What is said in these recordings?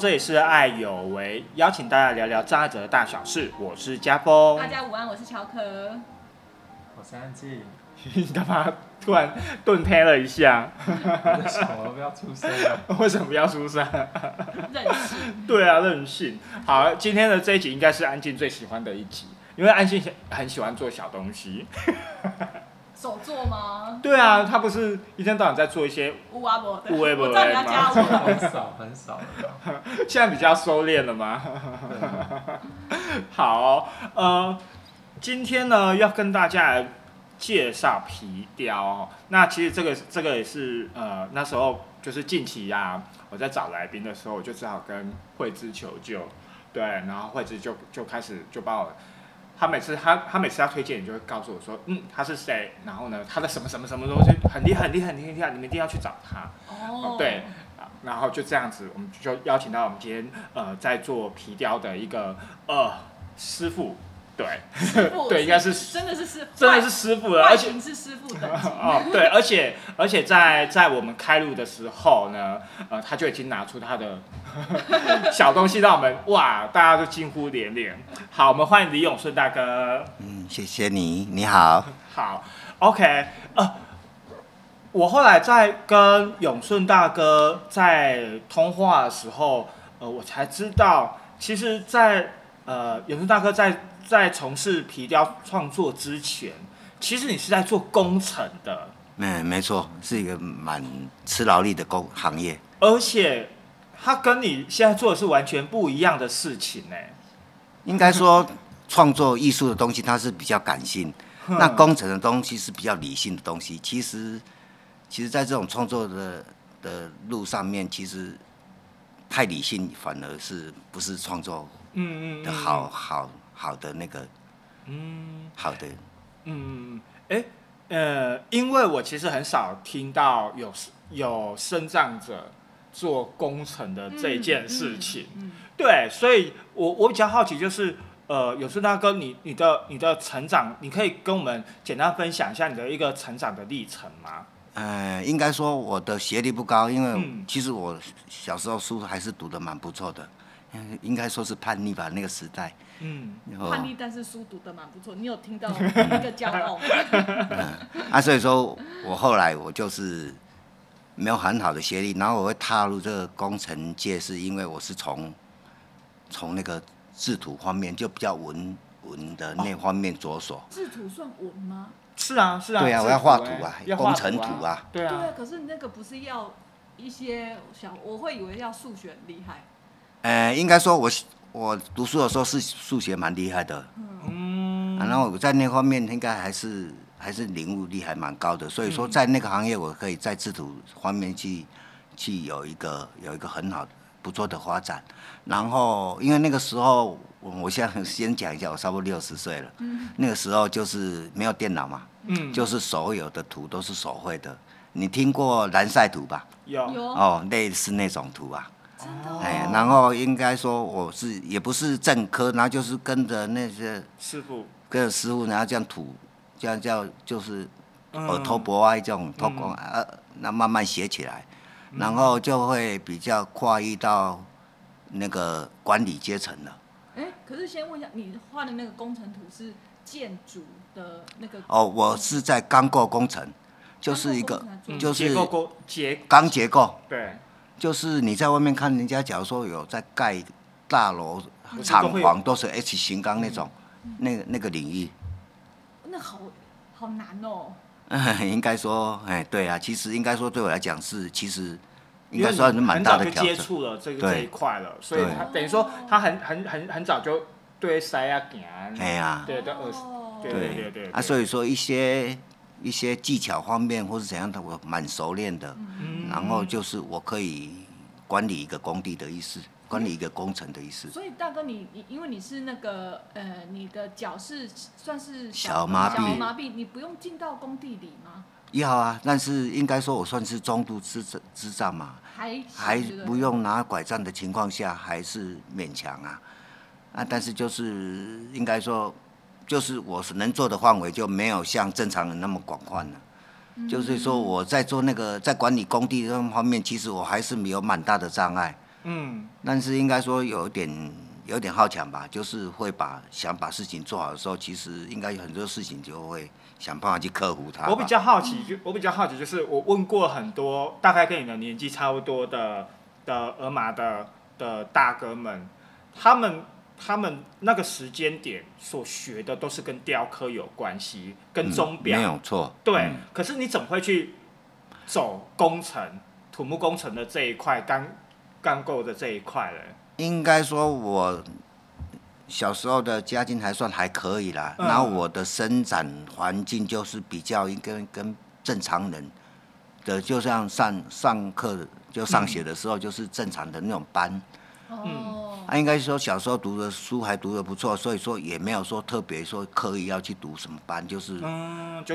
这里是爱有为，邀请大家聊聊张爱哲的大小事。我是家峰。大家午安，我是乔可。我是安静。你干嘛突然顿胎了一下？为什么不要出声啊？为什么不要出声？任性。对啊，任性。好，今天的这一集应该是安静最喜欢的一集，因为安静很喜欢做小东西。手做吗？对啊，他不是一天到晚在做一些乌阿伯的。乌龟伯我知道你要加我。很少很少了。现在比较收敛了吗？好，呃，今天呢要跟大家来介绍皮雕哦。那其实这个这个也是呃那时候就是近期呀、我在找来宾的时候，我就只好跟慧芝求救，对，然后慧芝就就开始就把我。他每次他他每次要推荐，你就会告诉我说，嗯，他是谁？然后呢，他的什么什么什么东西很厉害，很厉害，很厉害，你们一定要去找他。哦。对，啊然后就这样子，我们就邀请到我们今天呃在做皮雕的一个呃师傅，对，对，应该是真的是师，真的是师傅了，而且是师傅等级。哦对，而且而且在在我们开路的时候呢，呃，他就已经拿出他的 小东西让我们哇，大家都惊呼连连。好，我们欢迎李永顺大哥。嗯，谢谢你，你好。好，OK，呃，我后来在跟永顺大哥在通话的时候，呃，我才知道，其实在，呃永顺大哥在在从事皮雕创作之前，其实你是在做工程的，嗯，没错，是一个蛮吃劳力的工行业。而且他跟你现在做的是完全不一样的事情呢。应该说，创作艺术的东西它是比较感性，那工程的东西是比较理性的东西。其实，其实，在这种创作的的路上面，其实太理性反而是不是创作嗯嗯的好好好的那个嗯。好的。嗯，哎，呃，因为我其实很少听到有有生长者做工程的这件事情，嗯。对，所以我我比较好奇就是，呃，有顺大哥，你你的你的成长，你可以跟我们简单分享一下你的一个成长的历程吗？呃，应该说我的学历不高，因为嗯其实我小时候书还是读的蛮不错的，嗯应该说是叛逆吧，那个时代。嗯，哦叛逆，但是书读的蛮不错。你有听到 那个骄傲吗？啊，所以说我后来我就是没有很好的学历，然后我会踏入这个工程界，是因为我是从从那个制图方面就比较文文的那方面着手。制图算文吗？是啊是啊，对啊，制我要画图图啊工程图啊。对啊对啊，，可是那个不是要一些小，我会以为要数学很厉害。呃，应该说我我读书的时候是数学蛮厉害的，嗯，啊然后我在那方面应该还是还是领悟力还蛮高的，所以说嗯在那个行业我可以在制图方面去去有一个有一个很好不错的发展。然后因为那个时候我我现在先讲一下，我差不多六十岁了，那个时候就是没有电脑嘛，嗯，就是所有的图都是手绘的。你听过蓝晒图吧？有有哦，类似那种图啊。哎，然后应该说我是也不是正科，然后就是跟着那些师傅，跟着师傅，然后这样吐，这样叫就是嗯。耳头博啊这种托光啊，那慢慢写起来，然后就会比较跨越到那个管理阶层了。哎，可是先问一下，你画的那个工程图是建筑的那个？哦，我是在钢构工程，就是一个就是结构构结钢结构，对，就是你在外面看人家，假如说有在盖大楼厂房，都是 H 型钢那种，那个那个领域。那好好难哦。应该说，哎，对啊，其实应该说对我来讲是，其实应该算是蛮大的挑战。接触了这个对。这一块了，所以他等于说他很很很很早就对塞啊行，哎呀，对对二哦对。对对对。啊，所以说一些一些技巧方面或是怎样的，我蛮熟练的。嗯然后就是我可以管理一个工地的意思。管理一个工程的意思。所以大哥你，你因为你是那个呃，你的脚是算是小麻痹小麻痹，你不用进到工地里吗？要啊，但是应该说我算是中度智智智障嘛，还还不用拿拐杖的情况下，还是勉强啊。啊，但是就是应该说，就是我是能做的范围就没有像正常人那么广泛了。就是说我在做那个在管理工地这方面，其实我还是有蛮大的障碍。嗯，但是应该说有点有点好强吧，就是会把想把事情做好的时候，其实应该有很多事情就会想办法去克服它。我比较好奇，就我比较好奇，就是我问过很多大概跟你的年纪差不多的的俄马的的大哥们，他们他们那个时间点所学的都是跟雕刻有关系，跟钟表、嗯没有错。对，嗯可是你怎么会去走工程、土木工程的这一块、钢钢构的这一块嘞？应该说我小时候的家境还算还可以啦，嗯然后我的生长环境就是比较跟跟正常人的，就像上上课就上学的时候就是正常的那种班。哦，啊，应该说小时候读的书还读的不错，所以说也没有说特别说刻意要去读什么班，就是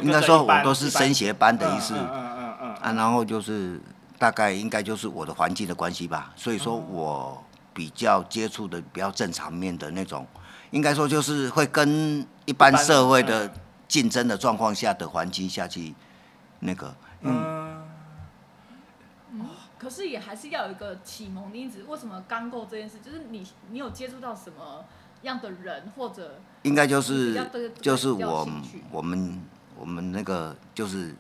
应该说我都是升学班的意思。嗯嗯嗯嗯啊，然后就是大概应该就是我的环境的关系吧，所以哦。说我比较接触的比较正常面的那种，应该说就是会跟一般社会的嗯竞争的状况下的环境下去那个，嗯嗯，可是也还是要有一个启蒙的因子。为什么钢构这件事，就是你你有接触到什么样的人，或者应该就是就是我我们我们那个就是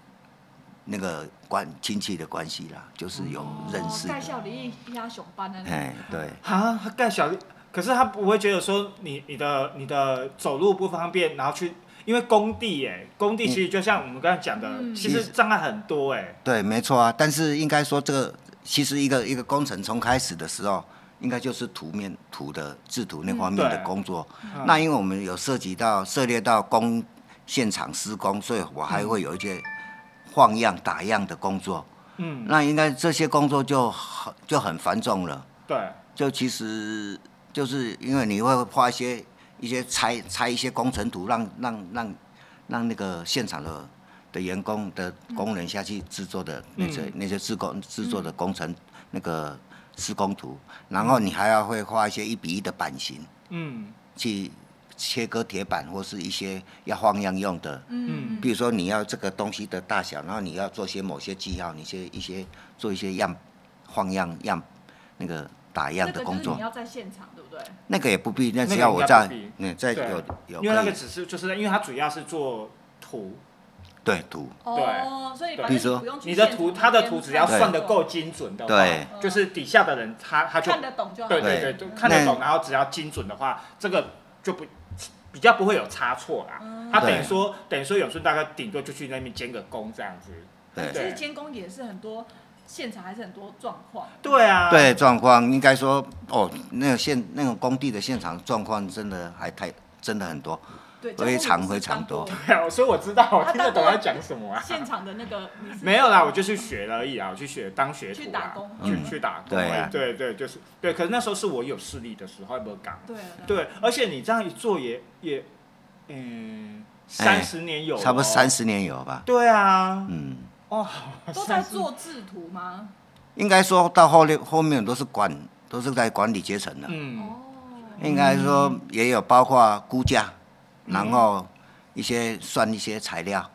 那个关亲戚的关系啦，就是有认识哦盖的，校里一家熊班的那种哎，对。啊，他盖小，可是他不会觉得说你你的你的走路不方便，然后去，因为工地哎，工地其实就像我们刚才讲的，嗯其实障碍很多哎，对，没错啊。但是应该说，这个其实一个一个工程从开始的时候，应该就是图面图的制图那方面的工作。嗯那因为我们有涉及到涉猎到工现场施工，所以我还会有一些放样打样的工作。嗯，那应该这些工作就很就很繁重了。对，就其实就是因为你会画一些一些拆拆一些工程图，让让让让那个现场的的员工的工人下去制作的那些、嗯那些制工制作的工程、那个施工图，然后你还要会画一些一比一的版型，嗯去切割铁板或是一些要放样用的。嗯比如说你要这个东西的大小，然后你要做些某些记号，你些一些做一些样放样样那个打样的工作你。要在现场，对不对？那个也不必，那只要我在嗯，在有有因为那个只是就是因为它主要是做图，对图，哦，所以对反比如说不用去你的图现场那边它的图只要算的够精准的话，对。就是底下的人他他就看得懂就好。对对对，就看得懂，然后只要精准的话，这个就不比较不会有差错啦。嗯。他等于对。说等于说永顺大概顶多就去那边监个工这样子。对。其实监工也是很多现场还是很多状况。对啊，对状况，应该说哦，那个现那种工地的现场状况真的还太真的很多，对，非常非常多对啊，所以我知道，我他听得懂他讲什么啊。现场的那个没有啦，我就去学了而已啊，我去学当学徒啦，去打工去嗯去打工对。对对，就是对。可是那时候是我有视力的时候，有没有讲？对啊对，而且你这样一做也也，嗯，三十年有、哦，差不多三。十年有吧，对啊，嗯，哦，都在做制图吗？应该说到后面后面都是管都是在管理阶层的，嗯，哦，应该说也有包括估价，嗯然后一些算一些材料，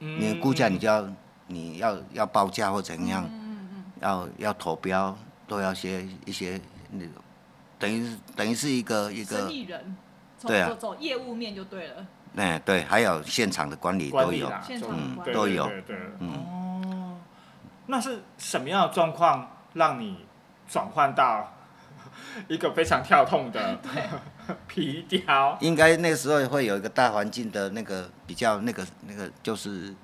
嗯你估价你就要你要要报价或怎样，要要投标，都要些一些那种，等于是等于是一个一个，生个，意人，走对啊走走业务面就对了。哎对，还有现场的管理都有，嗯都有对对对嗯。哦，那是什么样的状况让你转换到 一个非常跳痛的 皮雕？应该那个时候会有一个大环境的那个比较那个那个就是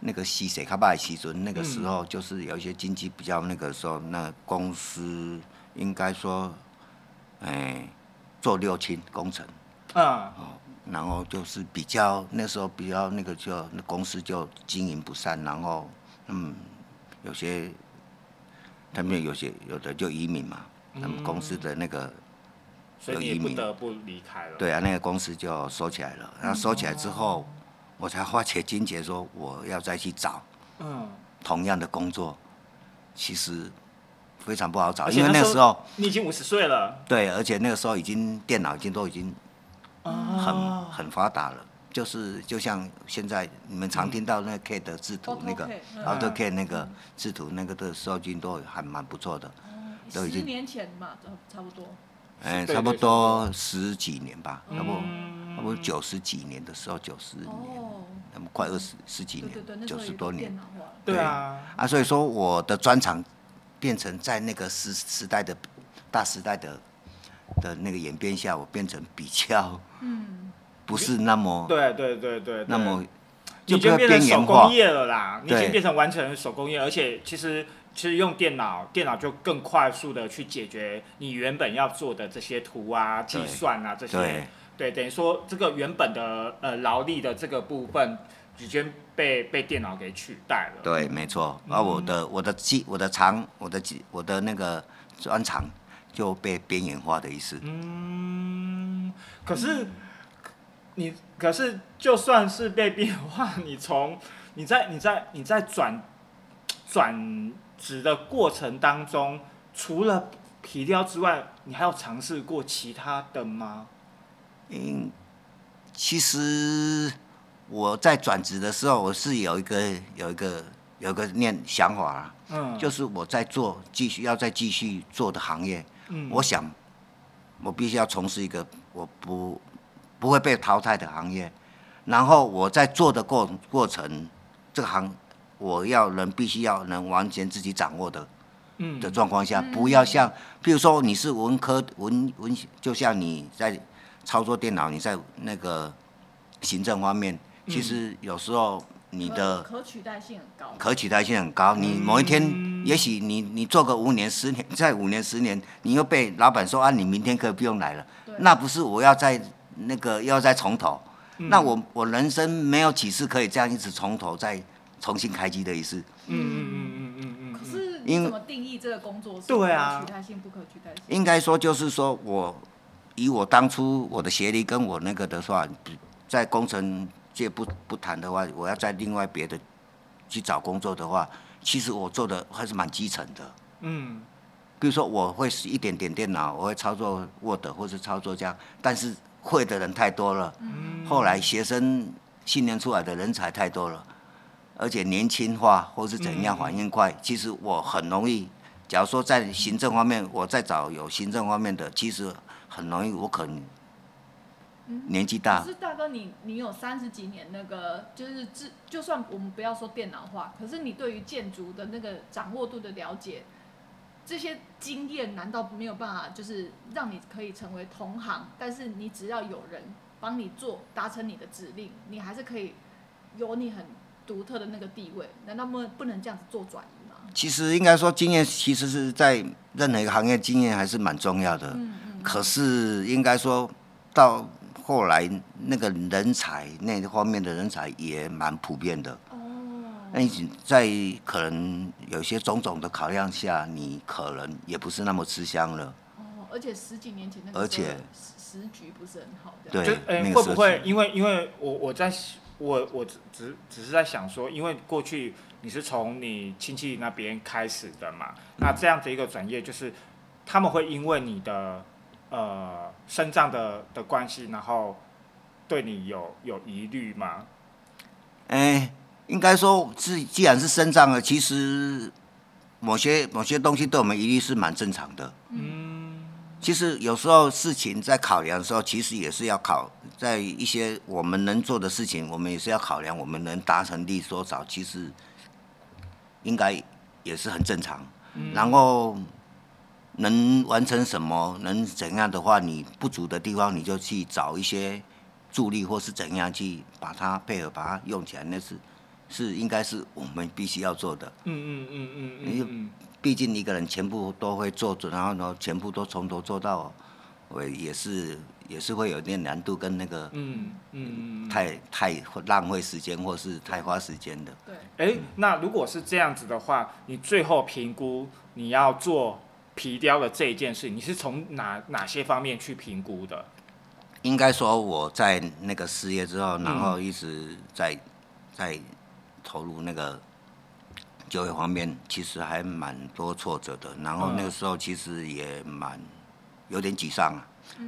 那个西水卡巴的时阵，那个时候就是有一些经济比较那个时候，那公司应该说，哎，做六轻工程。嗯，然后就是比较那时候比较那个就那公司就经营不善，然后嗯，有些他们有些有的就移民嘛，他们公司的那个所以你有移民也不得不离开了。对啊，那个公司就收起来了。然后收起来之后，我才花钱金钱说我要再去找嗯，同样的工作，其实非常不好找，因为那那时候个时候你已经五十岁了，对，而且那个时候已经电脑已经都已经很、啊，很发达了。就是就像现在你们常听到那个 K 的制图那个 AutoCAD 那个制图那个的收金都还蛮不错的，都已经十年前嘛，差差不多。哎，差不多十几年吧，差不差不多九十几年的时候，九十年，哦，那么快二十十几年，九十多年。对啊，啊，所以说我的专长变成在那个时时代的大时代的的那个演变下，我变成比较嗯，不是那么对对对对，那么就比较变成手工，业了啦，你已经变成完成手工业，而且其实其实用电脑，电脑就更快速的去解决你原本要做的这些图啊、计算啊这些对，对，等于说这个原本的呃劳力的这个部分已经被被电脑给取代了。对，没错。而我的我的技我的长我的技我的那个专长就被边缘化的意思。嗯，可是你可是就算是被变化，你从你在你在你在转转职的过程当中，除了皮雕之外，你还有尝试过其他的吗？嗯，其实我在转职的时候，我是有一个有一个有一个念想法啊，嗯，就是我在做继续要再继续做的行业，嗯我想我必须要从事一个我不不会被淘汰的行业，然后我在做的过过程，这个行我要能必须要能完全自己掌握的嗯的状况下，不要像，比如说你是文科文文，就像你在操作电脑，你在那个行政方面，其实有时候你的可可取代性很高。可取代性很高。你某一天，也许你你做个五年、十年，再五年、十年，你又被老板说啊，你明天可以不用来了，那不是我要在那个要再从头？那我我人生没有几次可以这样一直从头再重新开机的意思。嗯嗯嗯嗯嗯嗯，可是因你怎么定义这个工作是对啊代性不可取代性？应该说就是说我以我当初我的学历跟我那个的话，在工程界不不谈的话，我要在另外别的去找工作的话，其实我做的还是蛮基层的。嗯比如说我会一点点电脑，我会操作 Word 或是操作这样，但是会的人太多了。后来学生训练出来的人才太多了，而且年轻化或是怎样反应快，其实我很容易。假如说在行政方面，我再找有行政方面的，其实很容易，我可能年纪大可，是大哥你，你有三十几年那个，就是自就算我们不要说电脑化，可是你对于建筑的那个掌握度的了解，这些经验难道没有办法，就是让你可以成为同行？但是你只要有人帮你做，达成你的指令，你还是可以有你很独特的那个地位。难道不不能这样子做转移吗？其实应该说经验，其实是在任何一个行业经验还是蛮重要的。嗯嗯。可是应该说到后来，那个人才那方面的人才也蛮普遍的。哦。那你在可能有些种种的考量下，你可能也不是那么吃香了。哦，而且十几年前那个而且时局不是很好，对就会不会因为因为我我在我我只只只是在想说，因为过去你是从你亲戚那边开始的嘛，那这样的一个转业，就是他们会因为你的呃身障的的关系，然后对你有有疑虑吗？哎、应该说是既然是身障了，其实某些某些东西对我们疑虑是蛮正常的。嗯其实有时候事情在考量的时候，其实也是要考在一些我们能做的事情，我们也是要考量我们能达成力多少，其实应该也是很正常。然后能完成什么，能怎样的话，你不足的地方，你就去找一些助力或是怎样去把它配合，把它用起来，那是是应该是我们必须要做的。嗯嗯嗯嗯嗯，毕竟一个人全部都会做准，然后呢，全部都从头做到，我也是也是会有点难度跟那个嗯嗯嗯，太太浪费时间或是太花时间的。对。哎、那如果是这样子的话，你最后评估你要做皮雕的这一件事，你是从哪哪些方面去评估的？应该说我在那个失业之后，然嗯后一直在在投入那个就业方面，其实还蛮多挫折的。然后那个时候其实也蛮有点沮丧啊，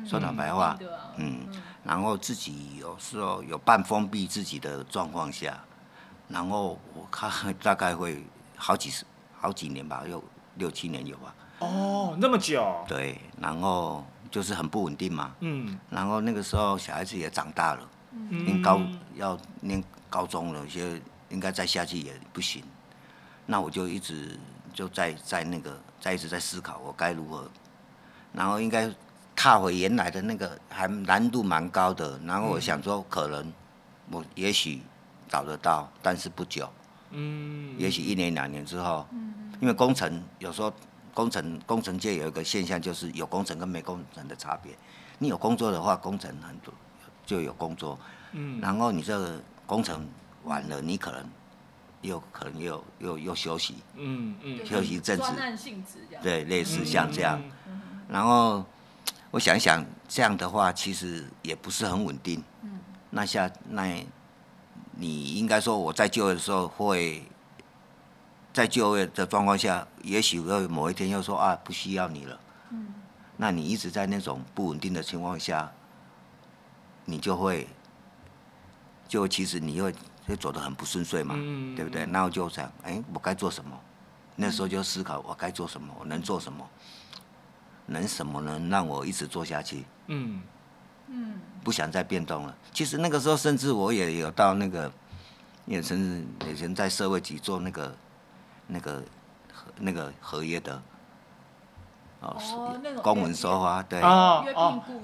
说坦白话嗯，然后自己有时候有半封闭自己的状况下，然后我看大概会好几十好几年吧，有六七年有吧，哦，那么久，对，然后就是很不稳定嘛，嗯。然后那个时候小孩子也长大了，念嗯，高要念高中了，有些应该再下去也不行，那我就一直就在在那个在一直在思考我该如何，然后应该踏回原来的那个还难度蛮高的，然后我想说可能我也许找得到，但是不久，嗯，也许一年两年之后，嗯。因为工程有时候工程工程界有一个现象，就是有工程跟没工程的差别。你有工作的话，工程很多就有工作，嗯。然后你这个工程完了，你可能又可能又又又休息，嗯嗯休息一阵子专案性质这样。对，类似像这样。嗯然后我想一想，这样的话其实也不是很稳定。嗯那下那，你应该说我在就业的时候会，在就业的状况下，也许会某一天又说啊不需要你了。嗯那你一直在那种不稳定的情况下，你就会，就其实你会会走得很不顺遂嘛，嗯对不对？那我就想，哎，我该做什么？那时候就思考我该做什么，我能做什么，能什么能让我一直做下去？嗯嗯不想再变动了。其实那个时候，甚至我也有到那个，也甚至以前在社会局做那个那个合那个合约的，哦，公文收发，对，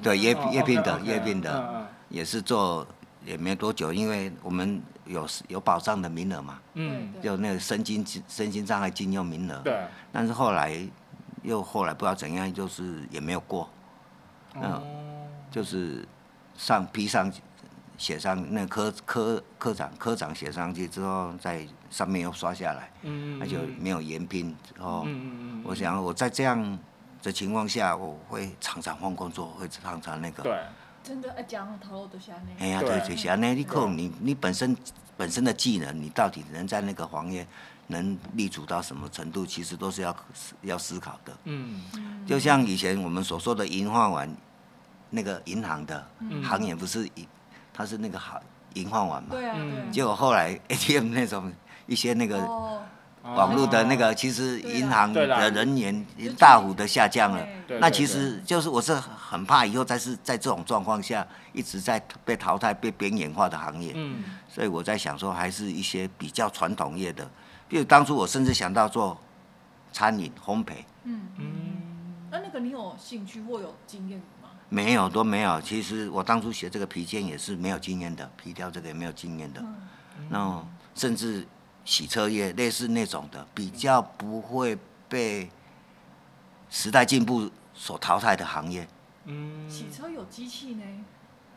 对约哦约聘的约聘的嗯也是做也没多久，因为我们有有保障的名额嘛，嗯。对就那个身心身心障碍禁用名额。嗯，，对，但是后来又后来不知道怎样，就是也没有过，嗯哦，就是上批上写上那科科科长科长写上去之后，在上面又刷下来，嗯那就没有延聘之后，嗯嗯嗯，我想我在这样的情况下，我会常常换工作，会常常那个。对，真的哎，讲头路都下呢。哎呀，对对，就是安尼，你靠对你你本身本身的技能，你到底能在那个行业能立足到什么程度，其实都是要要思考的。嗯就像以前我们所说的银换碗，那个银行的嗯行业不是银，它是那个行银换碗嘛。对啊，嗯对啊。结果后来 ATM 那种一些那个哦，网络的那个，其实银行的人员大幅的下降了。那其实就是我是很怕以后再是在这种状况下一直在被淘汰、被边缘化的行业，嗯所以我在想说，还是一些比较传统业的，比如当初我甚至想到做餐饮烘焙，嗯嗯。嗯那那个你有兴趣或有经验吗？没有都没有。其实我当初学这个皮件也是没有经验的，皮雕这个也没有经验的。嗯那甚至洗车业类似那种的，比较不会被时代进步所淘汰的行业嗯，洗车有机器呢。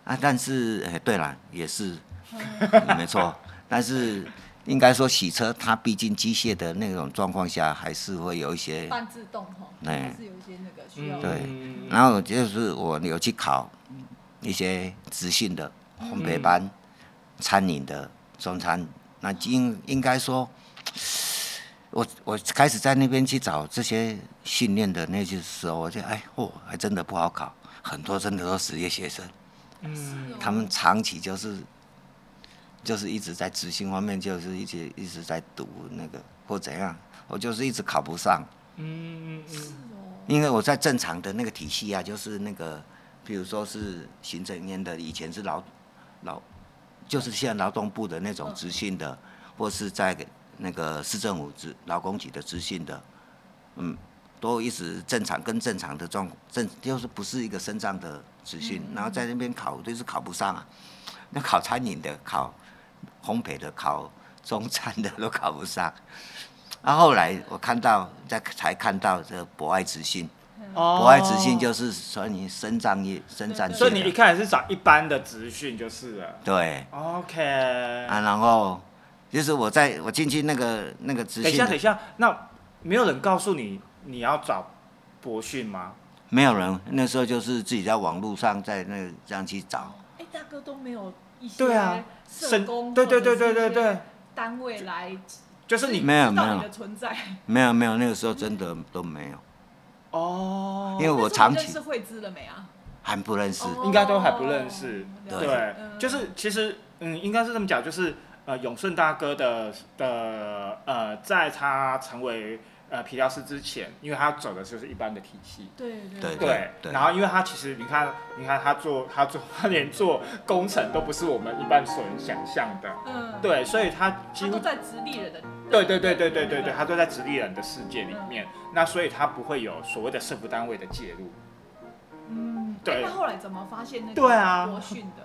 啊。但是，哎，对了，也是嗯没错。但是应该说，洗车它毕竟机械的那种状况下，还是会有一些。半自动哈，哎还是有一些那个需要。对嗯然后就是我有去考一些职训的烘焙班、餐饮的中餐，那应应该说，我我开始在那边去找这些训练的那些时候，我就哎哦，还真的不好考，很多真的都是职业学生，嗯他们长期就是就是一直在执行方面，就是一直一直在读那个或怎样，我就是一直考不上。嗯嗯是哦。因为我在正常的那个体系啊，就是那个，比如说是行政院的，以前是劳劳，就是现在劳动部的那种嗯。资讯的，或是在那个市政府职劳工局的资讯的，嗯，都一直正常跟正常的状正就是不是一个升上的资讯，然后在那边考就是考不上啊，那考餐饮的、考烘焙的、考中餐的 都考不上。然、后后来我看到，在才看到这博爱执信，哦博爱直信就是说你生长业、生长所以你一开始是找一般的直训就是了。对 OK，啊，然后就是我在我进去那个那个直信的，等一下，等一下，那没有人告诉你你要找博讯吗？没有人，那时候就是自己在网络上在那个这样去找。哎，大哥都没有一些对啊社工，对对对对对对，单位来就是你没有没有你的存在。没有没有，那个时候真的都没有，哦。因为我长期认识慧芝了没啊？还不认识。哦。应该都还不认识。对。就是其实嗯，应该是这么讲，就是呃，永顺大哥的的呃，在他成为呃皮条师之前，因为他走的就是一般的体系。对对。对，对然后因为他其实你看，你看他做他做 他连做工程都不是我们一般所能想象的，嗯，对，所以他几乎他都在直立人的，对对对对对对对，他都在直立人的世界里面，那所以他不会有所谓的社服单位的介入。嗯，对哎那后来怎么发现那个对啊国训的？